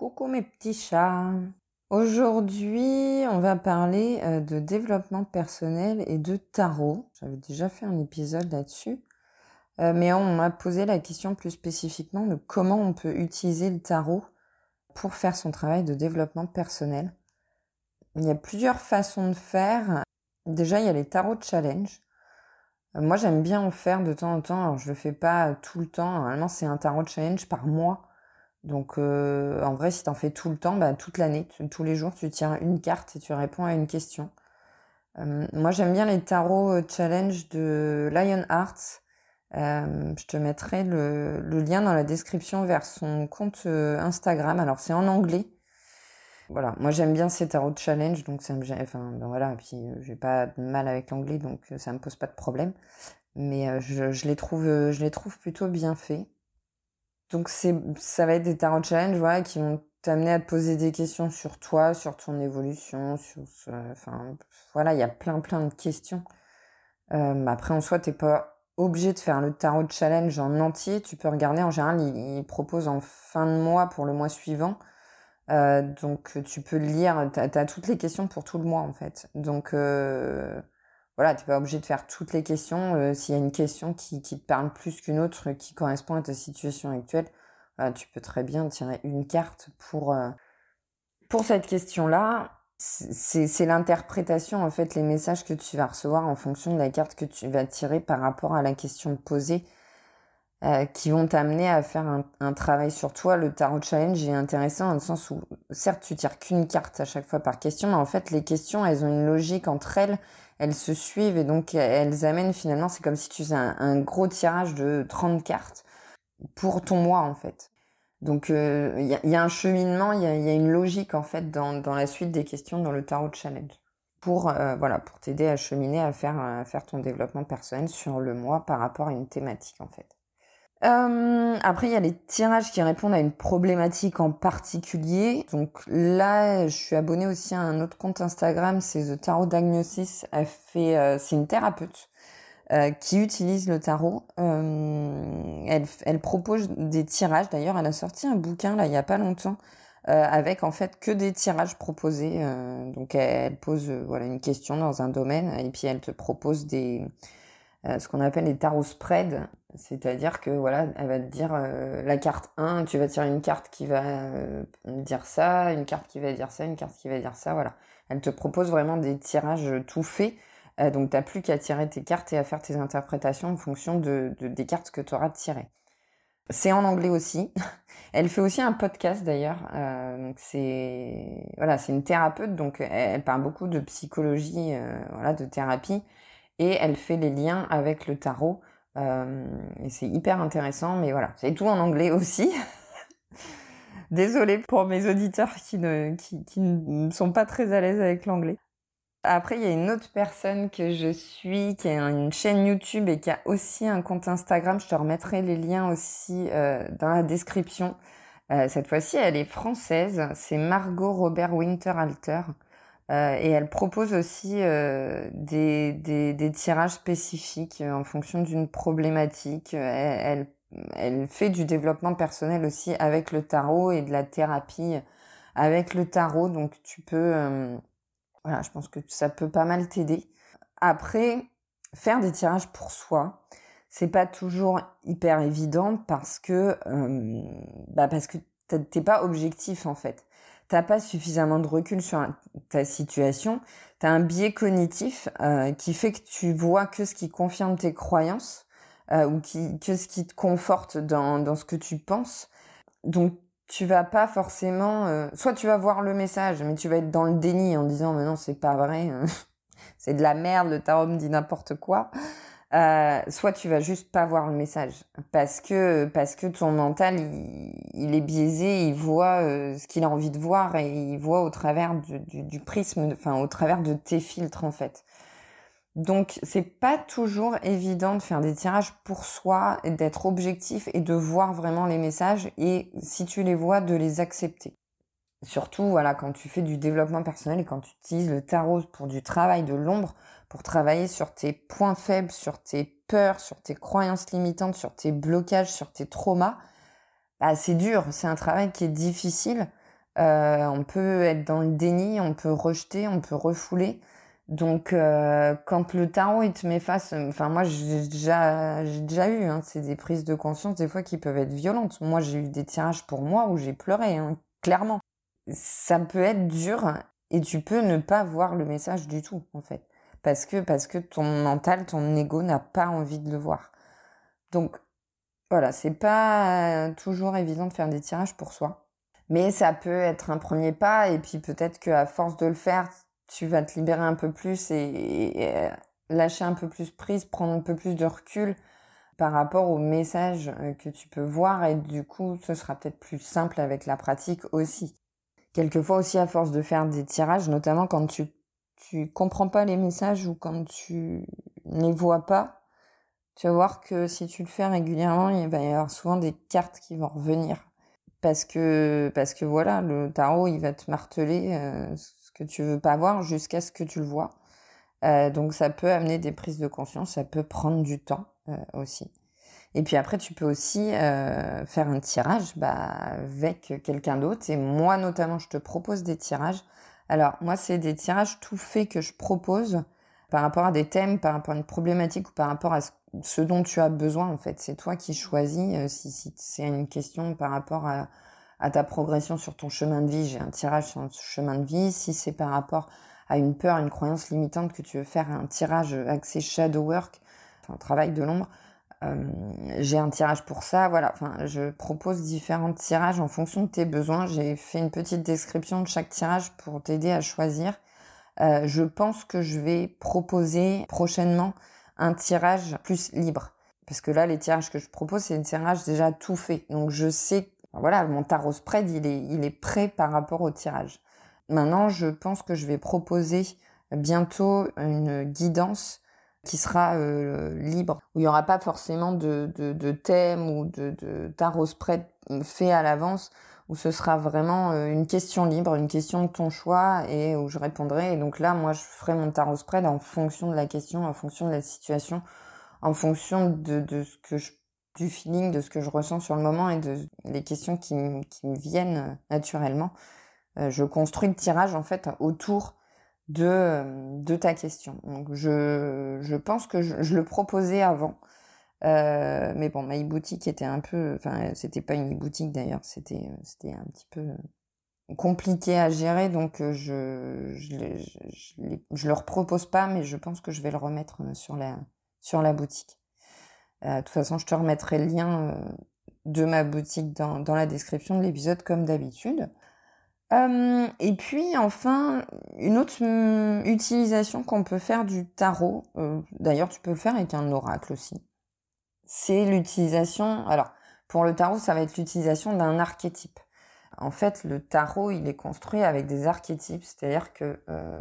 Coucou mes petits chats. Aujourd'hui, on va parler euh, de développement personnel et de tarot. J'avais déjà fait un épisode là-dessus. Euh, mais on m'a posé la question plus spécifiquement de comment on peut utiliser le tarot pour faire son travail de développement personnel. Il y a plusieurs façons de faire. Déjà, il y a les tarot challenge. Euh, moi, j'aime bien en faire de temps en temps. Alors, je le fais pas tout le temps. Normalement, c'est un tarot challenge par mois. Donc euh, en vrai, si tu en fais tout le temps, bah, toute l'année, tous les jours, tu tiens une carte et tu réponds à une question. Euh, moi, j'aime bien les tarots euh, challenge de Lionheart. Euh, je te mettrai le, lien dans la description vers son compte Instagram. Alors c'est en anglais. Voilà, moi j'aime bien ces tarots challenge, donc ça me enfin ben voilà, et puis j'ai pas de mal avec l'anglais, donc ça me pose pas de problème. Mais je les trouve, je les trouve plutôt bien faits. Donc c'est, ça va être des tarot challenge, voilà, qui vont t'amener à te poser des questions sur toi, sur ton évolution, sur, enfin, voilà, il y a plein plein de questions. Euh, après, en soi, t'es pas obligé de faire le tarot challenge en entier. Tu peux regarder. En général, il, propose en fin de mois pour le mois suivant. Euh, donc, tu peux lire. T'as as toutes les questions pour tout le mois, en fait. Donc, euh, voilà, tu n'es pas obligé de faire toutes les questions. Euh, s'il y a une question qui, te parle plus qu'une autre, qui correspond à ta situation actuelle, tu peux très bien tirer une carte pour, euh, cette question-là. C'est l'interprétation, en fait, les messages que tu vas recevoir en fonction de la carte que tu vas tirer par rapport à la question posée. Euh, qui vont t'amener à faire un, un, travail sur toi. Le tarot challenge est intéressant dans le sens où, certes, tu tires qu'une carte à chaque fois par question, mais en fait, les questions, elles ont une logique entre elles, elles se suivent et donc elles amènent finalement, c'est comme si tu faisais un, gros tirage de 30 cartes pour ton mois, en fait. Donc, il euh, y, a, y, a, un cheminement, il y a, une logique, en fait, dans, la suite des questions dans le tarot challenge. Pour, euh, voilà, pour t'aider à cheminer, à faire, faire ton développement personnel sur le mois par rapport à une thématique, en fait. Euh, après, il y a les tirages qui répondent à une problématique en particulier. Donc là, je suis abonnée aussi à un autre compte Instagram, c'est The Tarot Diagnosis. Elle fait, euh, c'est une thérapeute euh, qui utilise le tarot. Euh, elle, elle propose des tirages. D'ailleurs, elle a sorti un bouquin là il y a pas longtemps avec en fait que des tirages proposés. donc elle, pose voilà une question dans un domaine et puis elle te propose des ce qu'on appelle les tarot spread, c'est-à-dire que voilà, elle va te dire euh, la carte 1, tu vas tirer une carte qui va euh, dire ça, une carte qui va dire ça, une carte qui va dire ça, voilà. Elle te propose vraiment des tirages tout faits. Euh, donc t'as plus qu'à tirer tes cartes et à faire tes interprétations en fonction de, de des cartes que tu auras tirées. C'est en anglais aussi. Elle fait aussi un podcast d'ailleurs. donc c'est voilà, c'est une thérapeute donc elle, parle beaucoup de psychologie, voilà, de thérapie et elle fait les liens avec le tarot. Euh, c'est hyper intéressant, mais voilà, c'est tout en anglais aussi. Désolée pour mes auditeurs qui ne, qui ne sont pas très à l'aise avec l'anglais. Après, il y a une autre personne que je suis, qui a une chaîne YouTube et qui a aussi un compte Instagram. Je te remettrai les liens aussi euh, dans la description. Euh, cette fois-ci, elle est française. C'est Margot Robert Winterhalter. Euh, et elle propose aussi euh, des, des, tirages spécifiques euh, en fonction d'une problématique. Elle, elle, fait du développement personnel aussi avec le tarot et de la thérapie avec le tarot. Donc tu peux, voilà, je pense que ça peut pas mal t'aider. Après, faire des tirages pour soi, c'est pas toujours hyper évident parce que, bah parce que t'es pas objectif en fait t'as pas suffisamment de recul sur ta situation, tu as un biais cognitif euh, qui fait que tu vois que ce qui confirme tes croyances euh, ou qui, que ce qui te conforte dans, dans ce que tu penses. Donc tu vas pas forcément, euh, soit tu vas voir le message, mais tu vas être dans le déni en disant mais non c'est pas vrai, c'est de la merde, le tarot dit n'importe quoi. Euh, soit tu vas juste pas voir le message parce que parce que ton mental il, est biaisé, il voit euh, ce qu'il a envie de voir et il voit au travers du, du, prisme, enfin au travers de tes filtres en fait. Donc c'est pas toujours évident de faire des tirages pour soi, d'être objectif et de voir vraiment les messages et si tu les vois de les accepter. Surtout, voilà, quand tu fais du développement personnel et quand tu utilises le tarot pour du travail de l'ombre, pour travailler sur tes points faibles, sur tes peurs, sur tes croyances limitantes, sur tes blocages, sur tes traumas, bah, c'est dur. C'est un travail qui est difficile Euh, on peut être dans le déni, on peut rejeter, on peut refouler. Donc, euh, quand le tarot il te met face, enfin moi j'ai déjà, déjà eu, hein, c'est des prises de conscience des fois qui peuvent être violentes. Moi j'ai eu des tirages pour moi où j'ai pleuré, hein, clairement. Ça peut être dur et tu peux ne pas voir le message du tout en fait, parce que parce que ton mental, ton ego n'a pas envie de le voir. Donc voilà, c'est pas toujours évident de faire des tirages pour soi. Mais ça peut être un premier pas, et puis peut-être qu'à force de le faire, tu vas te libérer un peu plus et, lâcher un peu plus prise, prendre un peu plus de recul par rapport au message euh, que tu peux voir, et du coup, ce sera peut-être plus simple avec la pratique aussi. Quelquefois aussi, à force de faire des tirages, notamment quand tu tu comprends pas les messages ou quand tu ne les vois pas, tu vas voir que si tu le fais régulièrement, il va y avoir souvent des cartes qui vont revenir. Parce que parce que voilà le tarot il va te marteler euh, ce que tu veux pas voir jusqu'à ce que tu le vois. Euh, donc ça peut amener des prises de conscience ça peut prendre du temps euh, aussi. Et puis après tu peux aussi faire un tirage bah, avec quelqu'un d'autre. Et moi notamment je te propose des tirages alors moi c'est des tirages tout faits que je propose par rapport à des thèmes par rapport à une problématique ou par rapport à ce dont tu as besoin en fait. C'est toi qui choisis euh, si, c'est une question par rapport à, à, ta progression sur ton chemin de vie. J'ai un tirage sur ton chemin de vie. Si c'est par rapport à une peur, une croyance limitante que tu veux faire un tirage axé shadow work, enfin travail de l'ombre, j'ai un tirage pour ça. Voilà, enfin je propose différents tirages en fonction de tes besoins. J'ai fait une petite description de chaque tirage pour t'aider à choisir. Euh, je pense que je vais proposer prochainement un tirage plus libre. Parce que là, les tirages que je propose, c'est des tirages déjà tout fait. Donc je sais, voilà, mon tarot spread, il est, il est prêt par rapport au tirage. Maintenant, je pense que je vais proposer bientôt une guidance qui sera euh, libre, où il n'y aura pas forcément de, de, thème ou de, tarot spread fait à l'avance, où ce sera vraiment euh, une question libre, une question de ton choix et où je répondrai. Et donc là, moi, je ferai mon tarot spread en fonction de la question, en fonction de la situation, en fonction de, de ce que je, du feeling, de ce que je ressens sur le moment et de les questions qui, qui me viennent euh, naturellement. Je construis le tirage en fait autour de, de ta question. Donc je, je pense que je, le proposais avant. Euh, mais bon, ma e-boutique était un peu, enfin, c'était pas une e-boutique d'ailleurs, c'était, euh, c'était un petit peu compliqué à gérer, donc euh, je, je, je, je, le repropose pas, mais je pense que je vais le remettre sur la, sur la boutique. de toute façon, je te remettrai le lien de ma boutique dans, dans la description de l'épisode comme d'habitude. Euh, et puis enfin, une autre hum, utilisation qu'on peut faire du tarot, d'ailleurs tu peux le faire avec un oracle aussi, c'est l'utilisation. Alors, pour le tarot, ça va être l'utilisation d'un archétype. En fait, le tarot, il est construit avec des archétypes, c'est-à-dire que euh,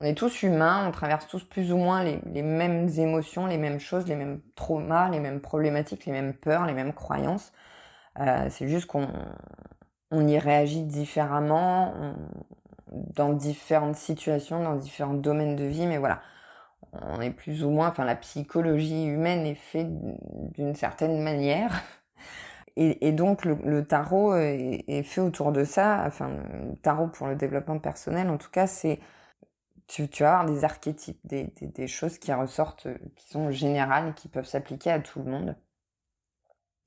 on est tous humains, on traverse tous plus ou moins les, les, mêmes émotions, les mêmes choses, les mêmes traumas, les mêmes problématiques, les mêmes peurs, les mêmes croyances. Euh, c'est juste qu'on on y réagit différemment dans différentes situations, dans différents domaines de vie, mais voilà on est plus ou moins, enfin la psychologie humaine est faite d'une certaine manière. Et, donc le, tarot est, fait autour de ça, enfin le tarot pour le développement personnel en tout cas, c'est tu, vas avoir des archétypes, des, des, choses qui ressortent, qui sont générales qui peuvent s'appliquer à tout le monde.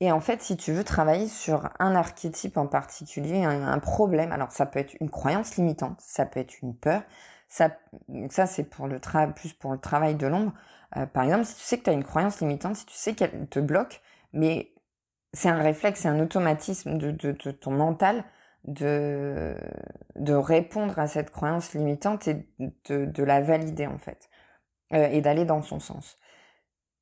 Et en fait, si tu veux travailler sur un archétype en particulier, un, problème, alors ça peut être une croyance limitante, ça peut être une peur, ça, ça c'est pour le plus pour le travail de l'ombre. Euh, par exemple, si tu sais que tu as une croyance limitante, si tu sais qu'elle te bloque, mais c'est un réflexe, c'est un automatisme de, ton mental de, de répondre à cette croyance limitante et de, de la valider en fait, euh, et d'aller dans son sens.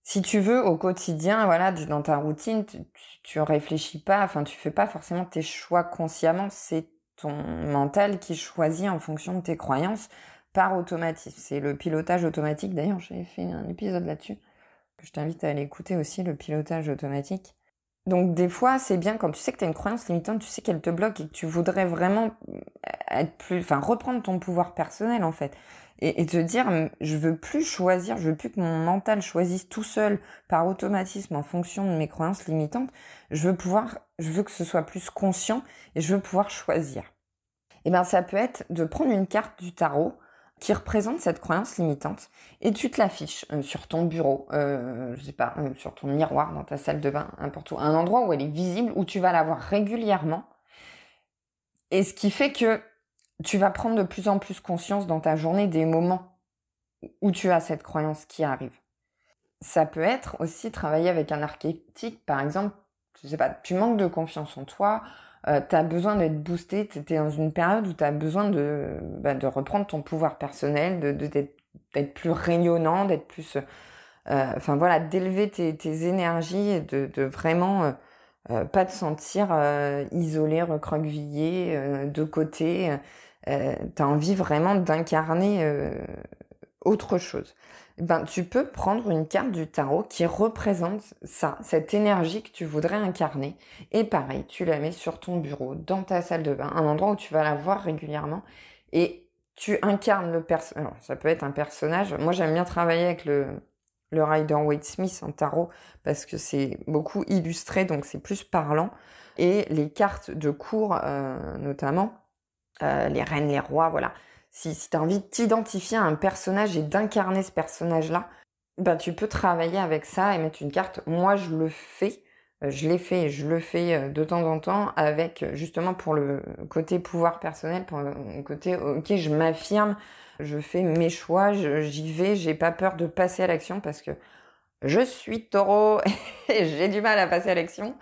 Si tu veux, au quotidien, voilà, dans ta routine, tu, tu réfléchis pas, enfin, tu fais pas forcément tes choix consciemment, c'est ton mental qui choisit en fonction de tes croyances par automatisme. C'est le pilotage automatique. D'ailleurs, j'avais fait un épisode là-dessus. que Je t'invite à aller écouter aussi, le pilotage automatique. Donc des fois, c'est bien quand tu sais que tu as une croyance limitante, tu sais qu'elle te bloque et que tu voudrais vraiment être plus, enfin reprendre ton pouvoir personnel en fait, et, et, te dire je veux plus choisir, je veux plus que mon mental choisisse tout seul par automatisme en fonction de mes croyances limitantes. Je veux pouvoir, je veux que ce soit plus conscient et je veux pouvoir choisir. Et ben ça peut être de prendre une carte du tarot qui représente cette croyance limitante et tu te l'affiches euh, sur ton bureau, euh, je sais pas, euh, sur ton miroir dans ta salle de bain, n'importe où, un endroit où elle est visible, où tu vas la voir régulièrement. Et ce qui fait que tu vas prendre de plus en plus conscience dans ta journée des moments où tu as cette croyance qui arrive. Ça peut être aussi travailler avec un archétype, par exemple, je sais pas, tu manques de confiance en toi, euh, tu as besoin d'être boosté, tu dans une période où tu as besoin de, bah, de reprendre ton pouvoir personnel, de, d'être plus rayonnant, d'être plus... Euh, enfin voilà, d'élever tes, énergies et de, vraiment euh, euh pas te sentir isolé, recroquevillé, de côté. tu envie vraiment d'incarner autre chose ben, tu peux prendre une carte du tarot qui représente ça, cette énergie que tu voudrais incarner. Et pareil, tu la mets sur ton bureau, dans ta salle de bain, un endroit où tu vas la voir régulièrement. Et tu incarnes le personnage. Ça peut être un personnage. Moi, j'aime bien travailler avec le, le Rider Waite Smith en tarot parce que c'est beaucoup illustré, donc c'est plus parlant. Et les cartes de cours, euh, notamment, euh, les reines, les rois, voilà si, si tu as envie de t'identifier à un personnage et d'incarner ce personnage-là, ben, tu peux travailler avec ça et mettre une carte. Moi, je le fais. Euh, je l'ai fait je le fais euh, de temps en temps avec euh, justement pour le côté pouvoir personnel, pour le côté ok, je m'affirme, je fais mes choix, j'y vais, j'ai pas peur de passer à l'action parce que je suis taureau et j'ai du mal à passer à l'action.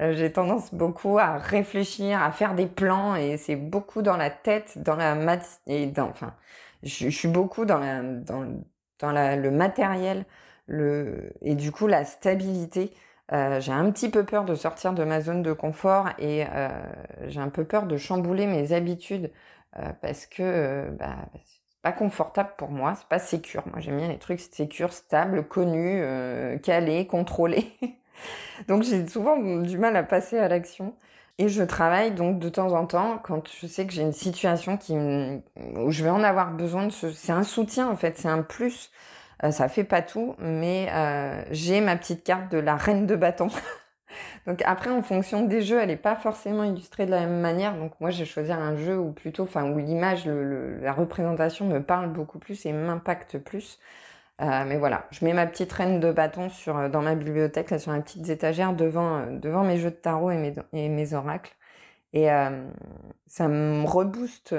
Euh, j'ai tendance beaucoup à réfléchir, à faire des plans et c'est beaucoup dans la tête, dans la mat et dans, enfin, je, suis beaucoup dans la, dans, dans la, le matériel, le et du coup la stabilité. Euh, j'ai un petit peu peur de sortir de ma zone de confort et euh, j'ai un peu peur de chambouler mes habitudes euh, parce que euh, bah, c'est pas confortable pour moi, c'est pas sécure. Moi j'aime bien les trucs sécures, stables, connus, calés, contrôlés. donc j'ai souvent du mal à passer à l'action. Et je travaille donc de temps en temps quand je sais que j'ai une situation qui où je vais en avoir besoin c'est un soutien en fait, c'est un plus. Euh, ça fait pas tout, mais euh, j'ai ma petite carte de la reine de bâton. donc après en fonction des jeux, elle est pas forcément illustrée de la même manière. Donc moi j'ai choisi un jeu où plutôt enfin où l'image la représentation me parle beaucoup plus et m'impacte plus. Euh, mais voilà, je mets ma petite reine de bâton sur, euh, dans ma bibliothèque, là, sur les petites étagères devant, euh, devant mes jeux de tarot et mes, et mes oracles. Et ça me rebooste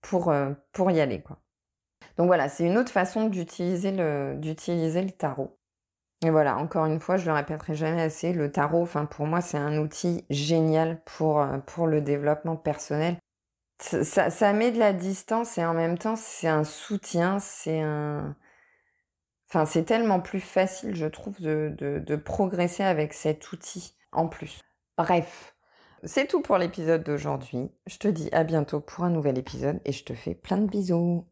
pour, pour y aller. Quoi. Donc voilà, c'est une autre façon d'utiliser le, d'utiliser le tarot. Et voilà, encore une fois, je le répéterai jamais assez, le tarot, enfin pour moi, c'est un outil génial pour, pour le développement personnel. Ça met de la distance et en même temps, c'est un soutien, c'est un, Enfin, c'est tellement plus facile, je trouve, de, progresser avec cet outil en plus. Bref, c'est tout pour l'épisode d'aujourd'hui. Je te dis à bientôt pour un nouvel épisode et je te fais plein de bisous.